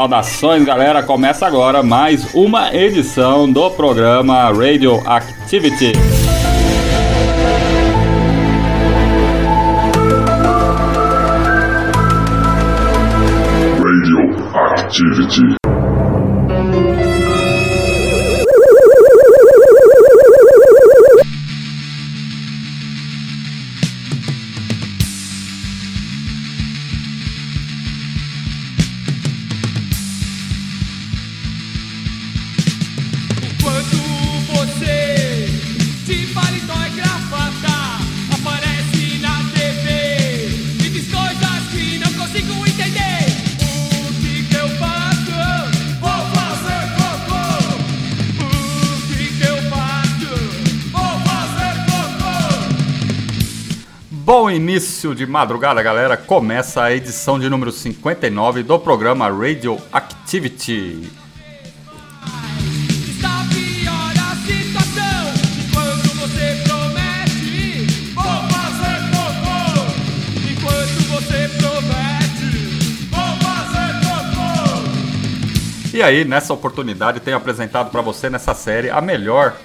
Saudações, galera! Começa agora mais uma edição do programa Radio Activity. Radio Activity. Início de madrugada, galera! Começa a edição de número 59 do programa Radio Activity. E aí, nessa oportunidade, tenho apresentado para você nessa série a melhor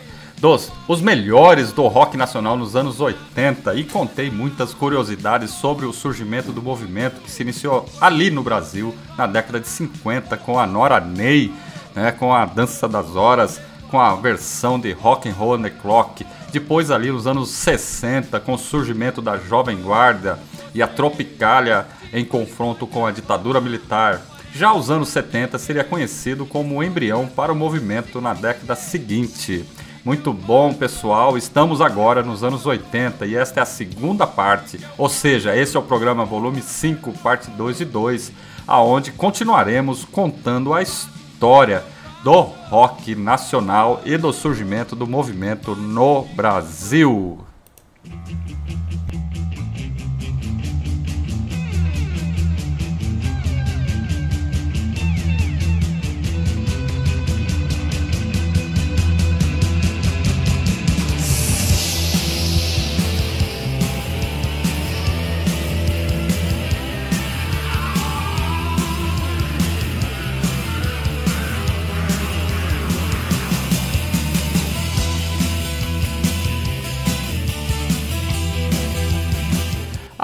dos os melhores do rock nacional nos anos 80 e contei muitas curiosidades sobre o surgimento do movimento que se iniciou ali no Brasil na década de 50 com a Nora Ney, né, com a Dança das Horas, com a versão de Rock and Roll on the Clock. Depois ali nos anos 60 com o surgimento da Jovem Guarda e a Tropicália em confronto com a ditadura militar. Já os anos 70 seria conhecido como o embrião para o movimento na década seguinte. Muito bom, pessoal. Estamos agora nos anos 80 e esta é a segunda parte, ou seja, esse é o programa volume 5, parte 2 e 2, aonde continuaremos contando a história do rock nacional e do surgimento do movimento no Brasil.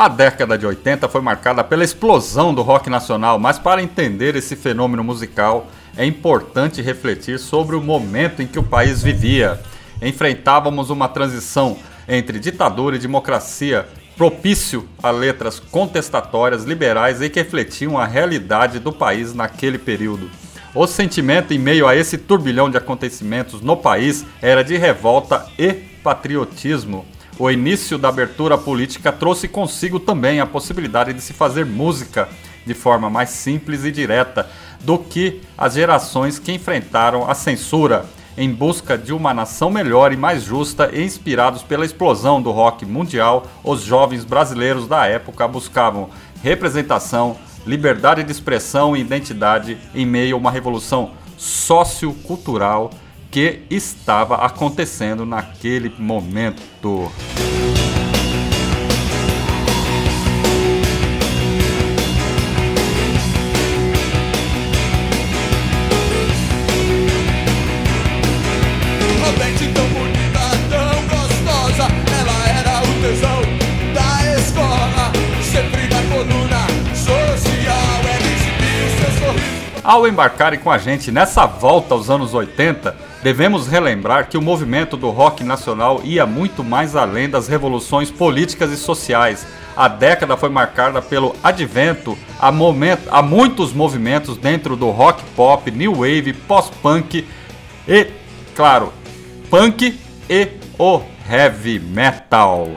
A década de 80 foi marcada pela explosão do rock nacional, mas para entender esse fenômeno musical é importante refletir sobre o momento em que o país vivia. Enfrentávamos uma transição entre ditadura e democracia, propício a letras contestatórias liberais e que refletiam a realidade do país naquele período. O sentimento em meio a esse turbilhão de acontecimentos no país era de revolta e patriotismo. O início da abertura política trouxe consigo também a possibilidade de se fazer música de forma mais simples e direta do que as gerações que enfrentaram a censura em busca de uma nação melhor e mais justa e inspirados pela explosão do rock mundial, os jovens brasileiros da época buscavam representação, liberdade de expressão e identidade em meio a uma revolução sociocultural que estava acontecendo naquele momento. Roberto tão bonita, tão gostosa Ela era o tesão da escola Sempre na coluna social Ela exibia o seu sorriso Ao embarcarem com a gente nessa volta aos anos 80, devemos relembrar que o movimento do rock nacional ia muito mais além das revoluções políticas e sociais. A década foi marcada pelo advento a, momento, a muitos movimentos dentro do rock pop, new wave, pós-punk e, claro, punk e o heavy metal.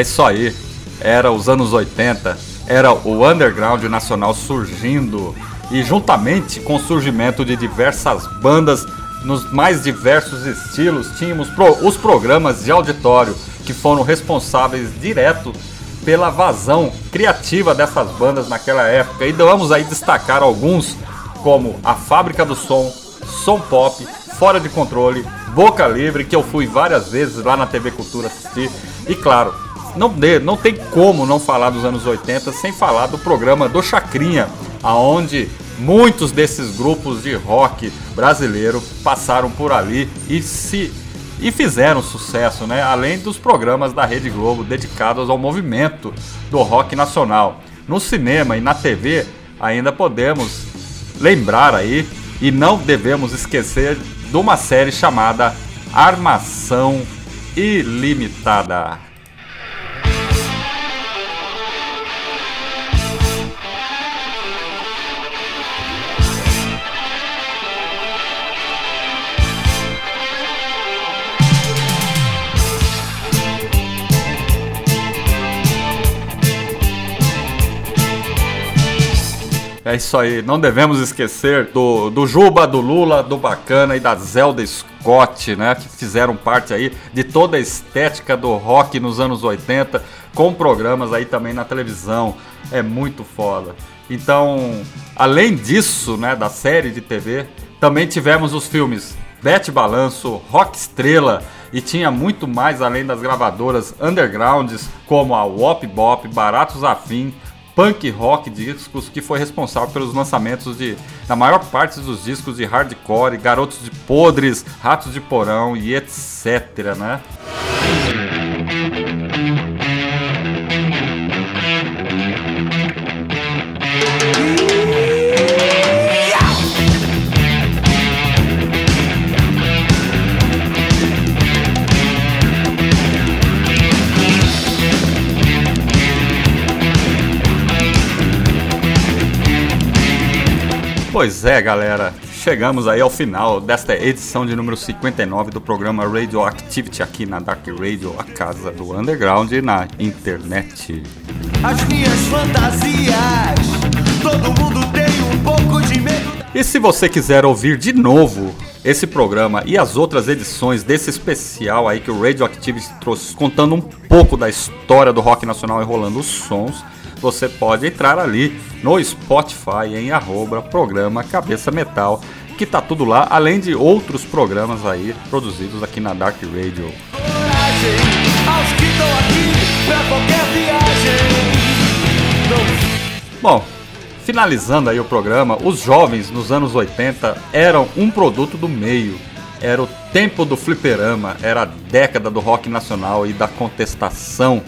Isso aí. Era os anos 80, era o underground nacional surgindo e juntamente com o surgimento de diversas bandas nos mais diversos estilos, tínhamos pro- os programas de auditório que foram responsáveis direto pela vazão criativa dessas bandas naquela época. E vamos aí destacar alguns como a Fábrica do Som, Som Pop, Fora de Controle, Boca Livre, que eu fui várias vezes lá na TV Cultura assistir. E claro, não, não tem como não falar dos anos 80 sem falar do programa do Chacrinha, aonde muitos desses grupos de rock brasileiro passaram por ali e se e fizeram sucesso, né? Além dos programas da Rede Globo dedicados ao movimento do rock nacional. No cinema e na TV ainda podemos lembrar aí e não devemos esquecer de uma série chamada Armação Ilimitada. É isso aí, não devemos esquecer do, do Juba, do Lula, do Bacana e da Zelda Scott, né? Que fizeram parte aí de toda a estética do rock nos anos 80, com programas aí também na televisão. É muito foda. Então, além disso, né, da série de TV, também tivemos os filmes Bete Balanço, Rock Estrela e tinha muito mais além das gravadoras undergrounds como a Wop Bop, Baratos Afim, Punk Rock Discos, que foi responsável pelos lançamentos de, da maior parte dos discos de hardcore, Garotos de Podres, Ratos de Porão e etc, né? Pois é, galera. Chegamos aí ao final desta edição de número 59 do programa Radioactivity aqui na Dark Radio, a casa do underground e na internet. As minhas fantasias, todo mundo tem um pouco de medo. E se você quiser ouvir de novo esse programa e as outras edições desse especial aí que o Radioactivity trouxe, contando um pouco da história do rock nacional e rolando os sons, você pode entrar ali no Spotify em arroba programa Cabeça Metal, que tá tudo lá, além de outros programas aí produzidos aqui na Dark Radio. Bom, finalizando aí o programa, os jovens nos anos 80 eram um produto do meio. Era o tempo do fliperama, era a década do rock nacional e da contestação.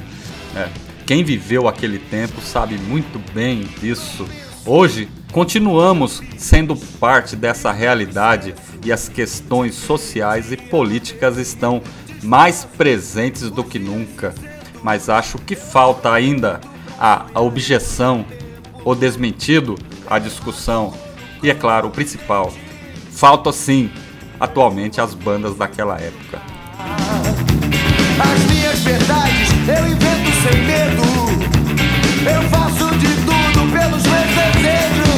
né? Quem viveu aquele tempo sabe muito bem disso. Hoje, continuamos sendo parte dessa realidade e as questões sociais e políticas estão mais presentes do que nunca. Mas acho que falta ainda a, a objeção, o desmentido, a discussão. E é claro, o principal, falta sim, atualmente, as bandas daquela época. As minhas verdades eu sem medo. Eu faço de tudo pelos meus desejos.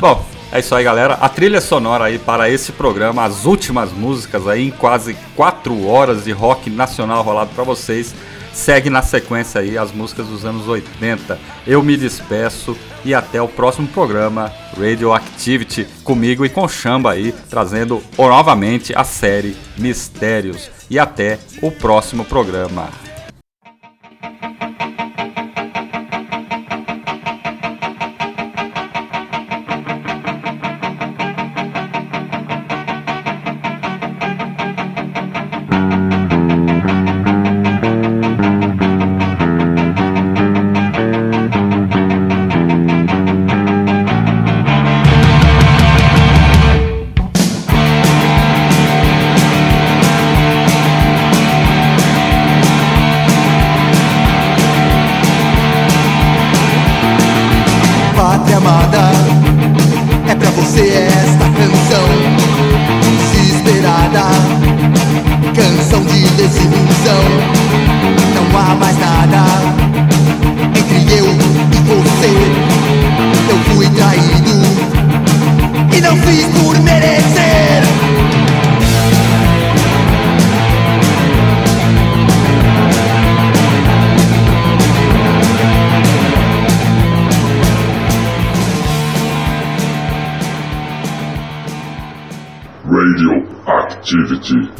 Bom, é isso aí, galera. A trilha sonora aí para esse programa, as últimas músicas aí em quase 4 horas de rock nacional rolado para vocês. Segue na sequência aí as músicas dos anos 80. Eu me despeço e até o próximo programa Radioactivity comigo e com Chamba aí trazendo novamente a série Mistérios. E até o próximo programa. Radioactivity.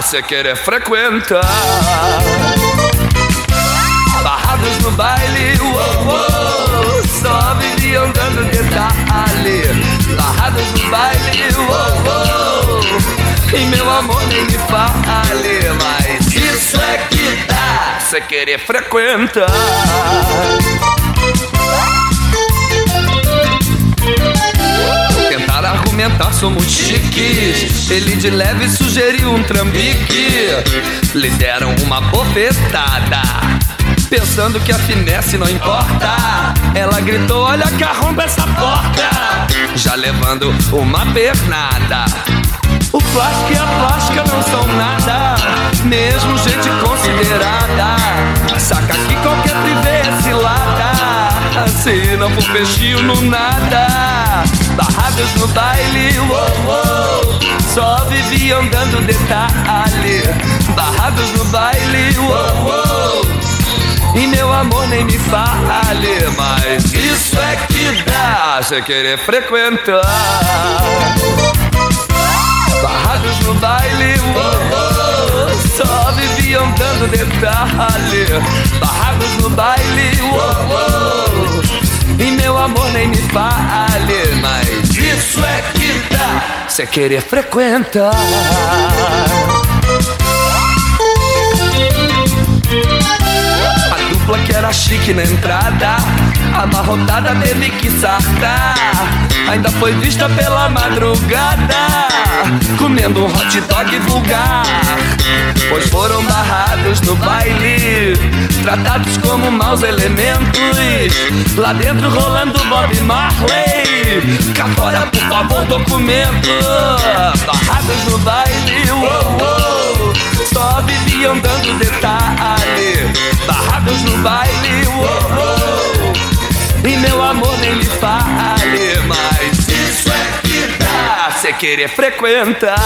Dá Cê querer frequentar Barrados no baile, uou, uou. Só viviam dando detalhe Barrados no baile, uou, uou. E meu amor nem me fale Mas isso é que dá Cê querer frequentar Argumentar, somos chiques. Ele de leve sugeriu um trambique. Lhe deram uma bofetada. Pensando que a finesse não importa. Ela gritou: Olha que arromba essa porta. Já levando uma pernada. O plástico e a plástica não são nada, mesmo gente considerada. Saca que qualquer privê é cilada, se não for peixinho no nada. Barradas no baile, uou, uou, só viviam dando detalhe. Barrados no baile, uou, uou. E meu amor nem me fale, mas isso é que dá, você querer frequentar. Barrados no baile, uou, uou, só viviam dando detalhe. Barrados no baile, uou, uou, e meu amor nem me fale, mas isso é que dá, cê querer frequentar. A dupla que era chique na entrada, amarrotada teve que sartar. Ainda foi vista pela madrugada, comendo um hot dog vulgar. Pois foram barrados no baile, tratados como maus elementos. Lá dentro rolando Bob Marley, cá fora por favor documento. Barrados no baile, uou, uou, só viviam dando detalhe. Barrados no baile, uou, uou. E meu amor nem me fale, mas isso é dá, cê querer frequentar.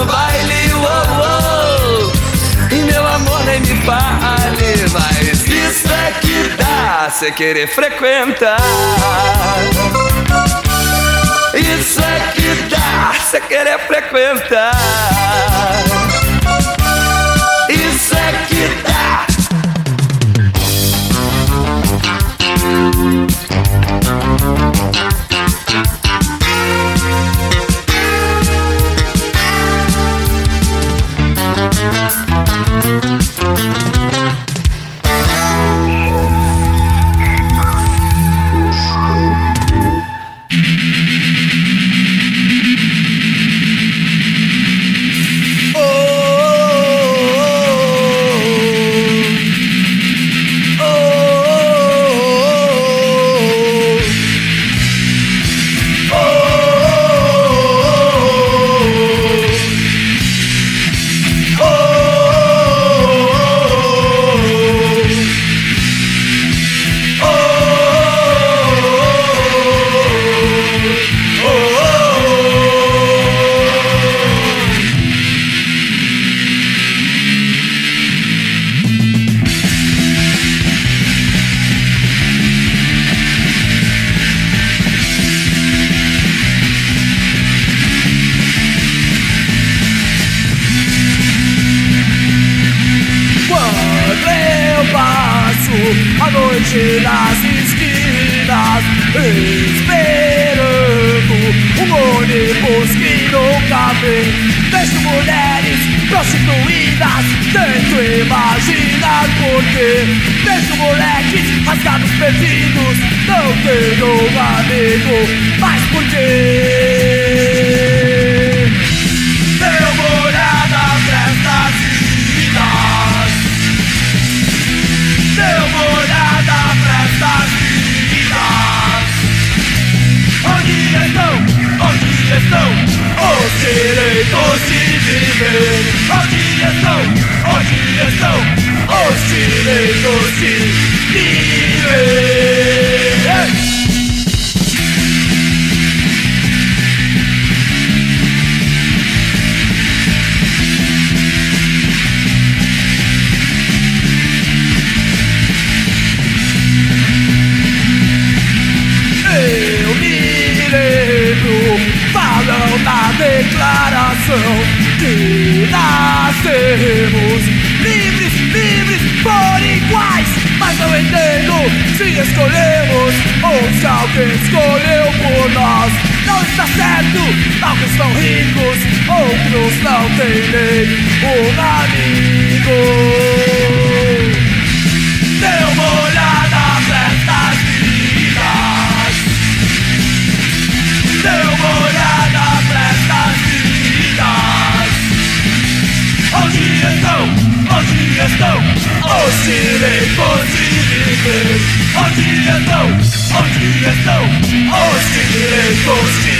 No baile, uou, uou, e meu amor nem me fale, mas isso é que dá, cê querer frequentar. Isso é que dá, cê querer frequentar. Declaração que nascemos livres, livres por iguais. Mas não entendo se escolhemos ou se alguém escolheu por nós. Não está certo, alguns são ricos, outros não têm nem um amigo. Onde estão os direitos viver? Onde estão, onde estão os direitos de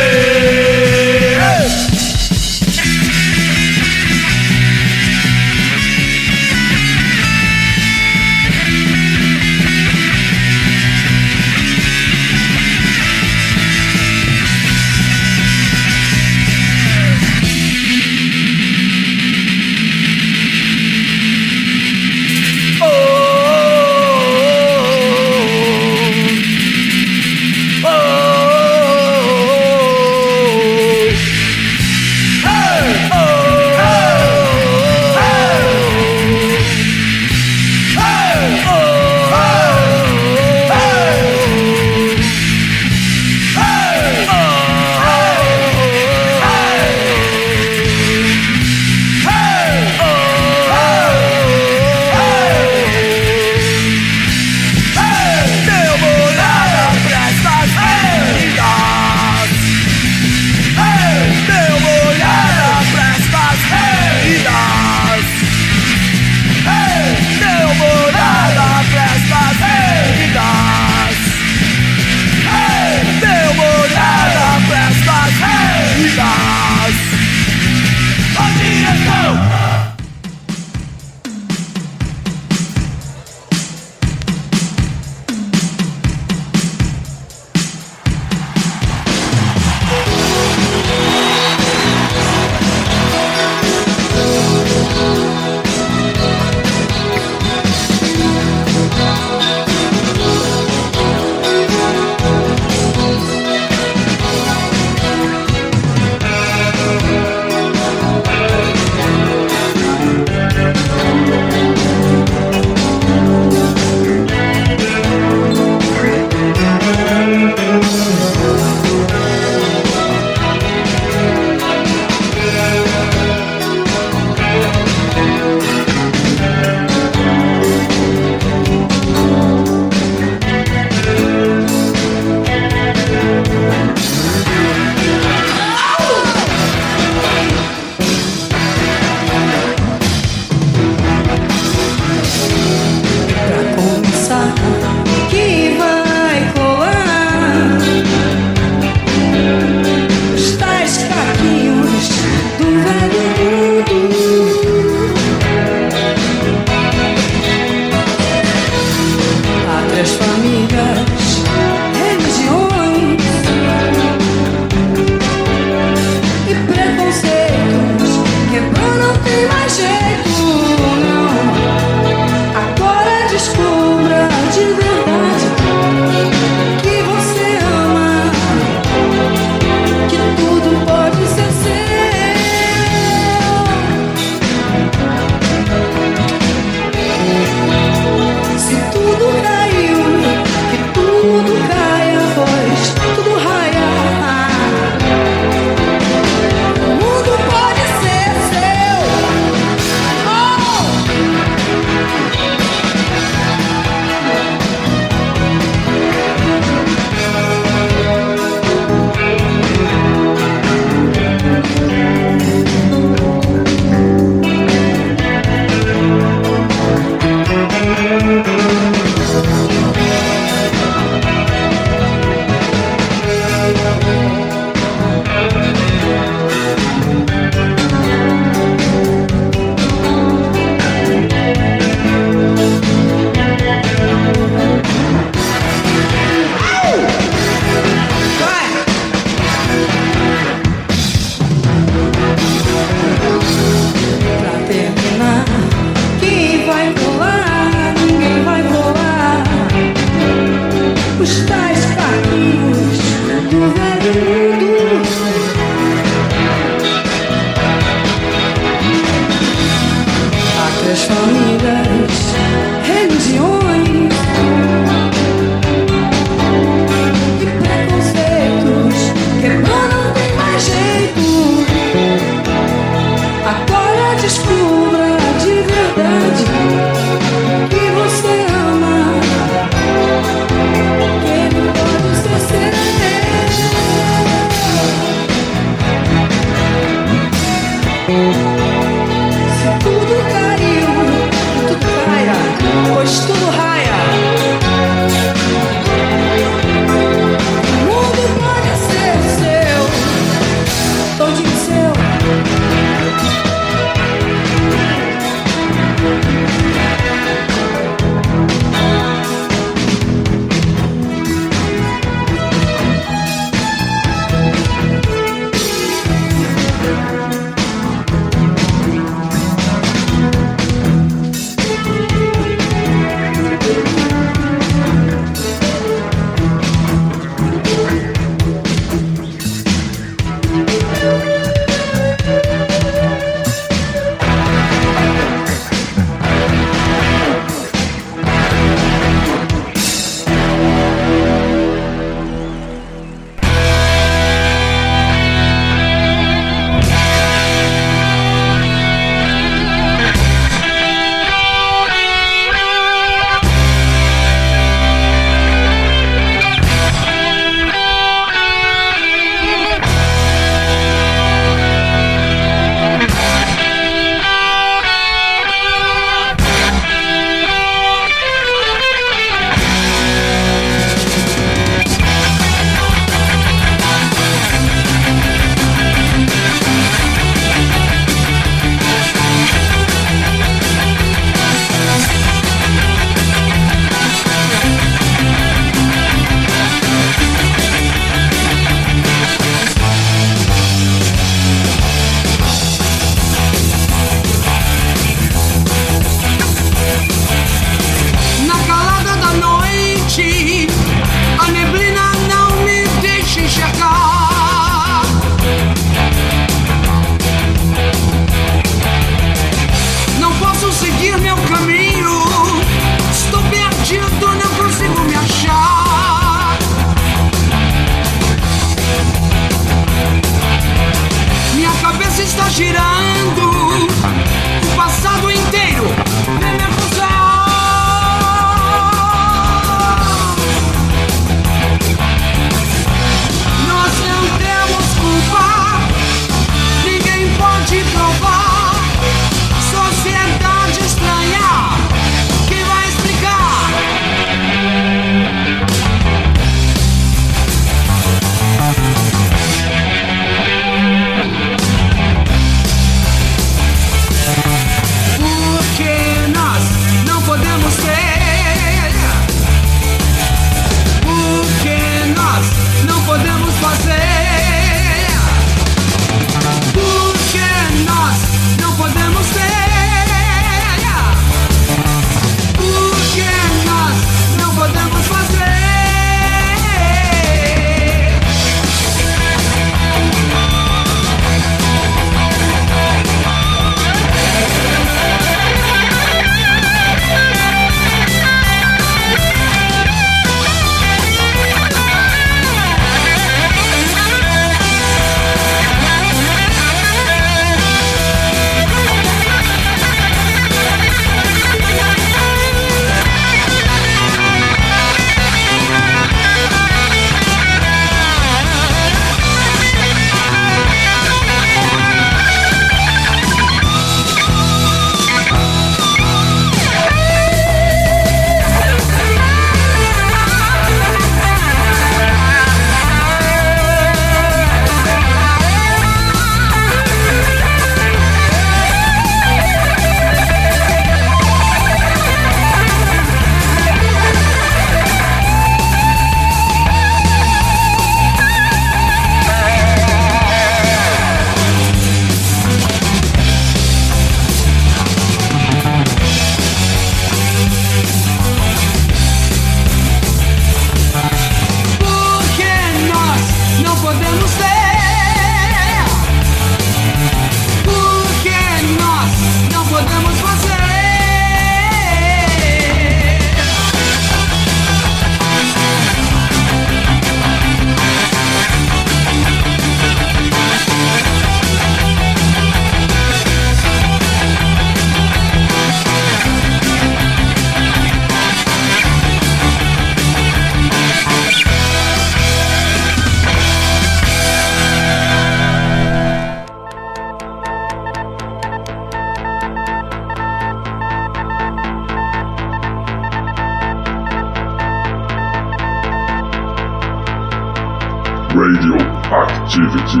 Radioactivity.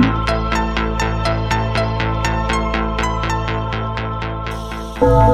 Vai.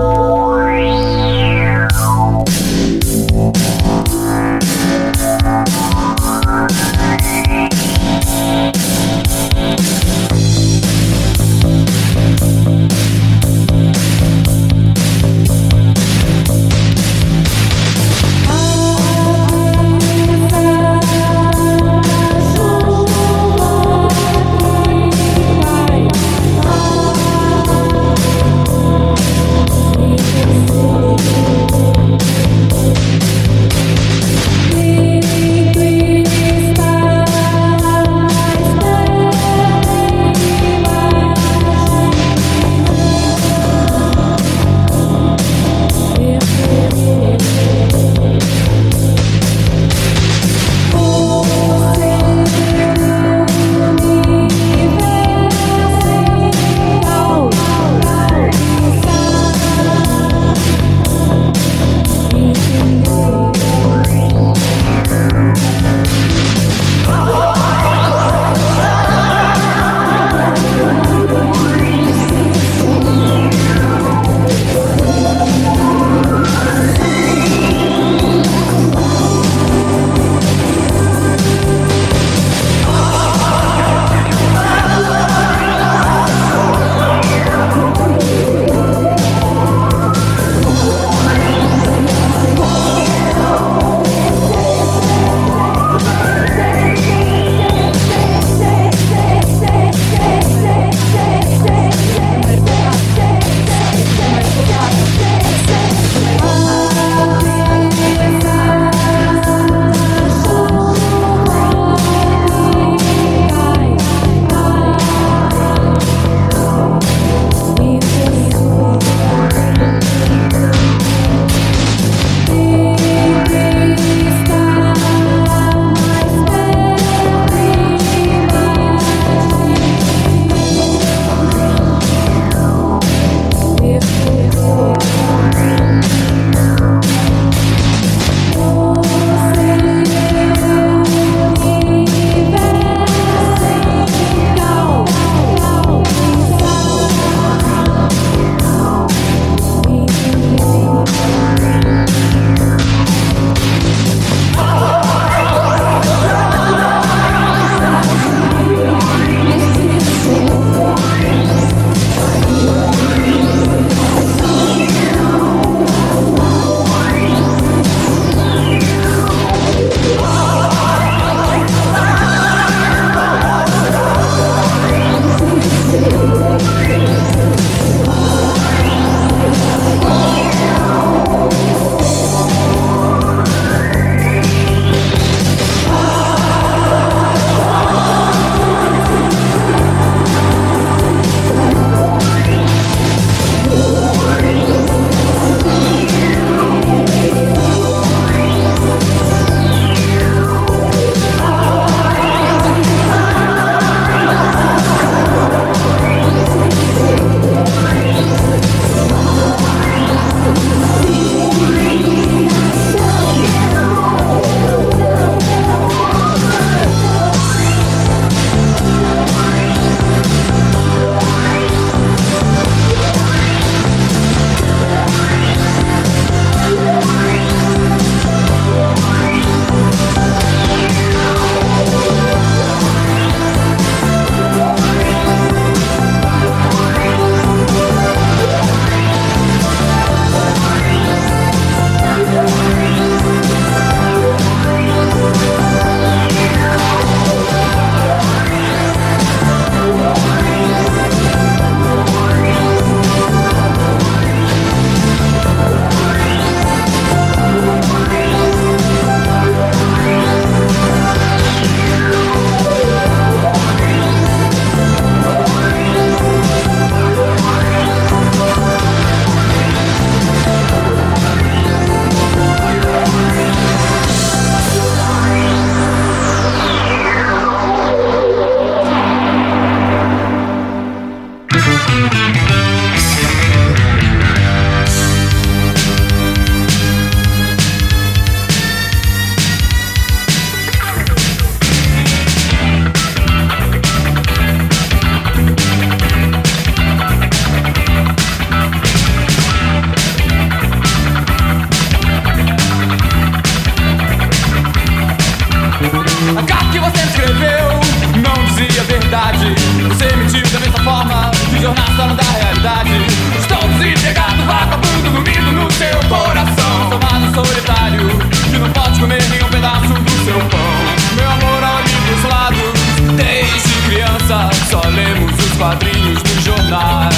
Quadrinhos dos jornais.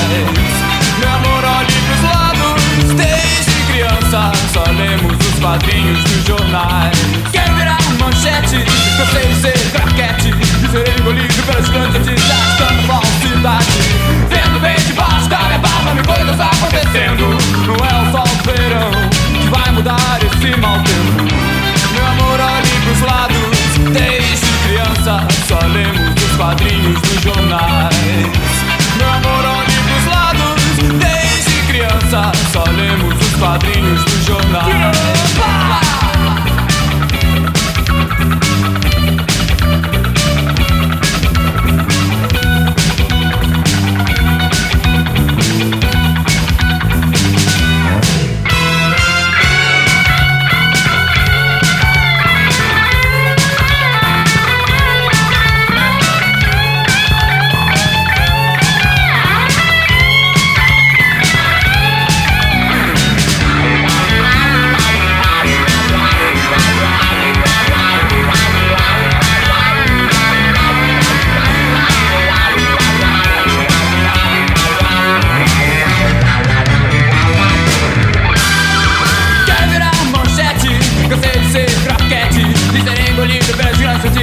Meu amor, olhe pros lados. Desde criança, só lemos os quadrinhos dos jornais. Quero virar manchete, cansei de ser craquete. De ser engolido pelas grandes desgastando falsidade. Vendo bem de baixo da minha barba, mil coisas acontecendo. Não é o sol do verão que vai mudar esse mau tempo. Meu amor, olhe pros lados. Quadrinhos dos jornais. Meu amor, olhe pros lados. Desde criança, só lemos os quadrinhos dos jornais.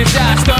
disaster.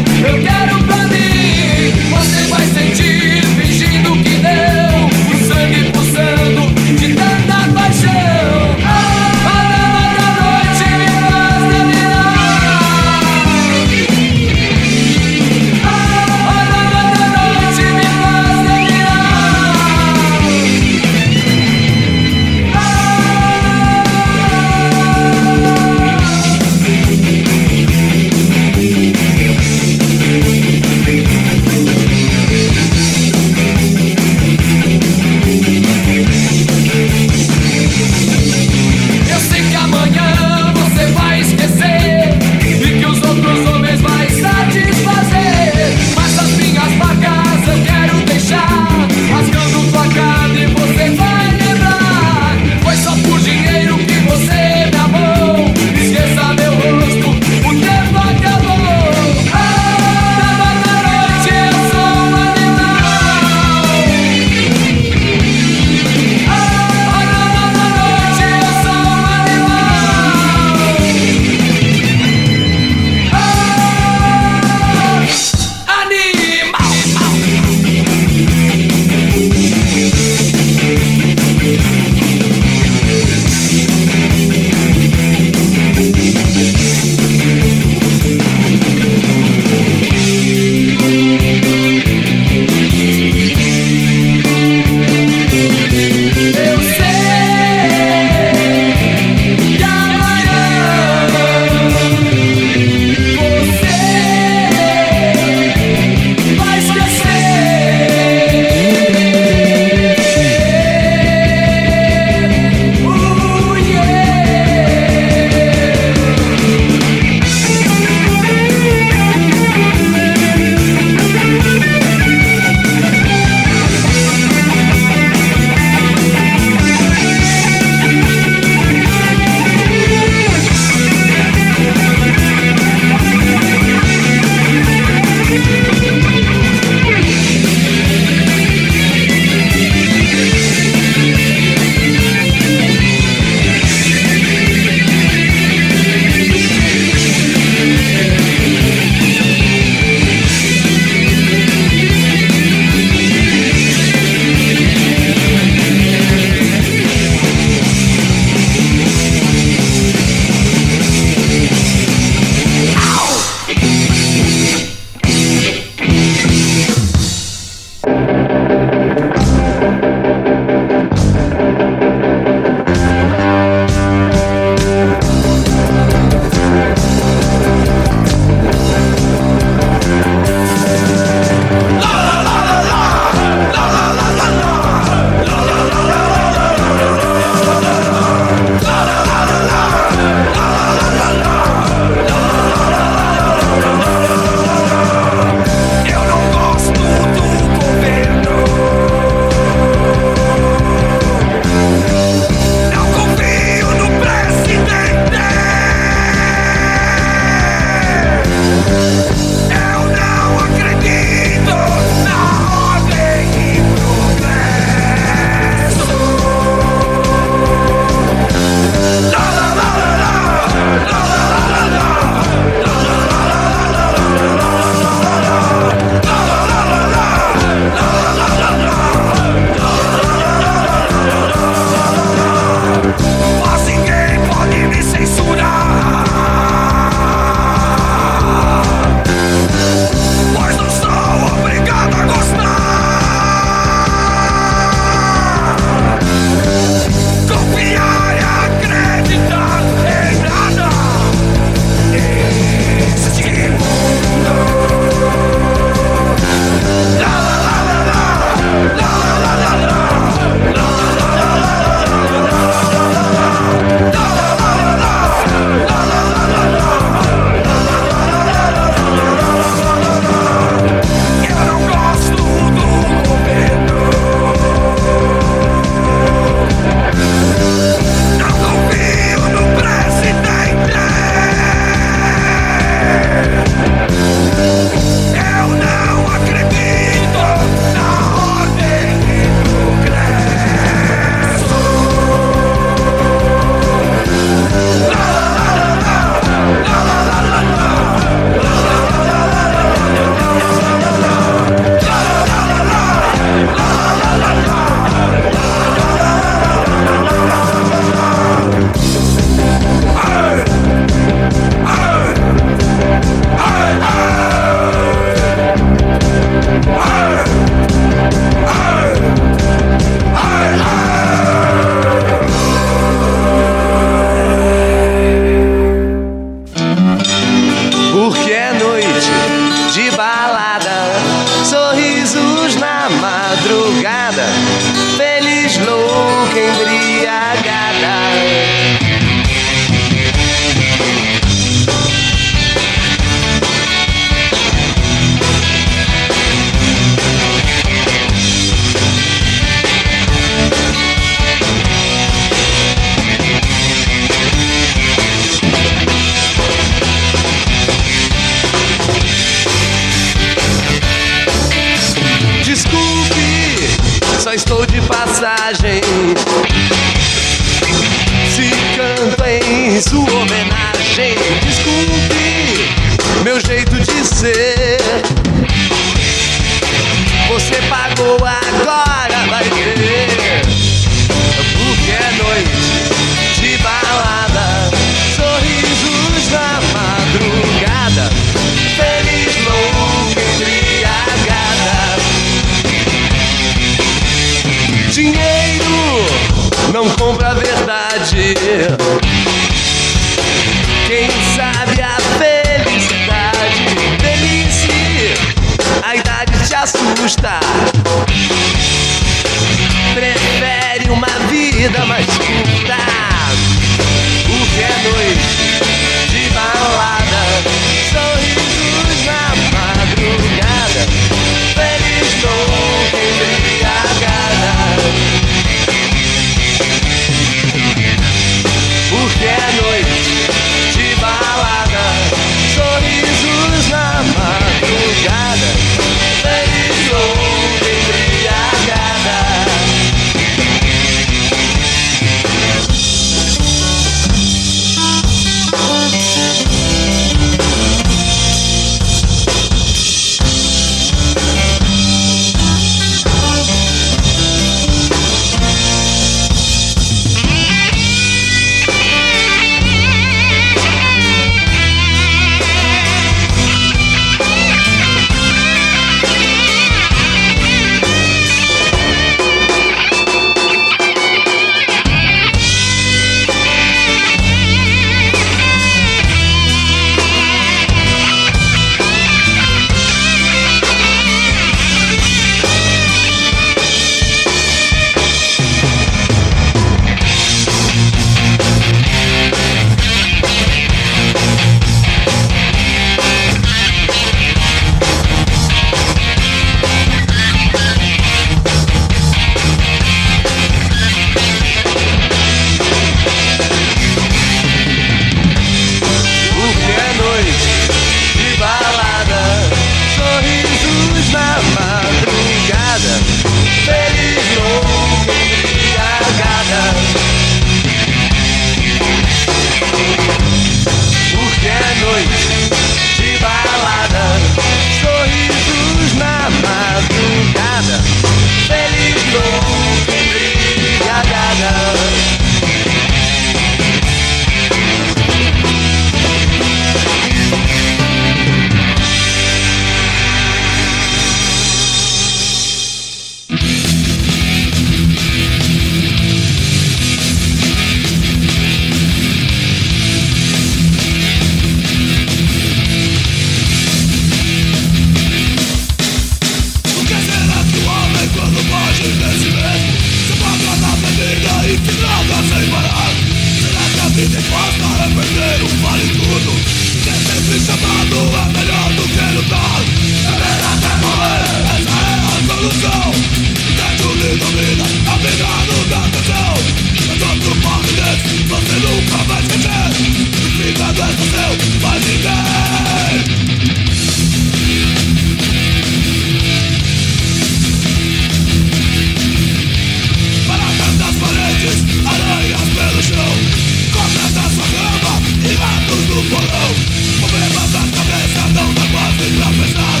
do porão Problema da cabeça não dá quase pra fechar.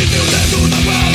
E tem o dedo na guerra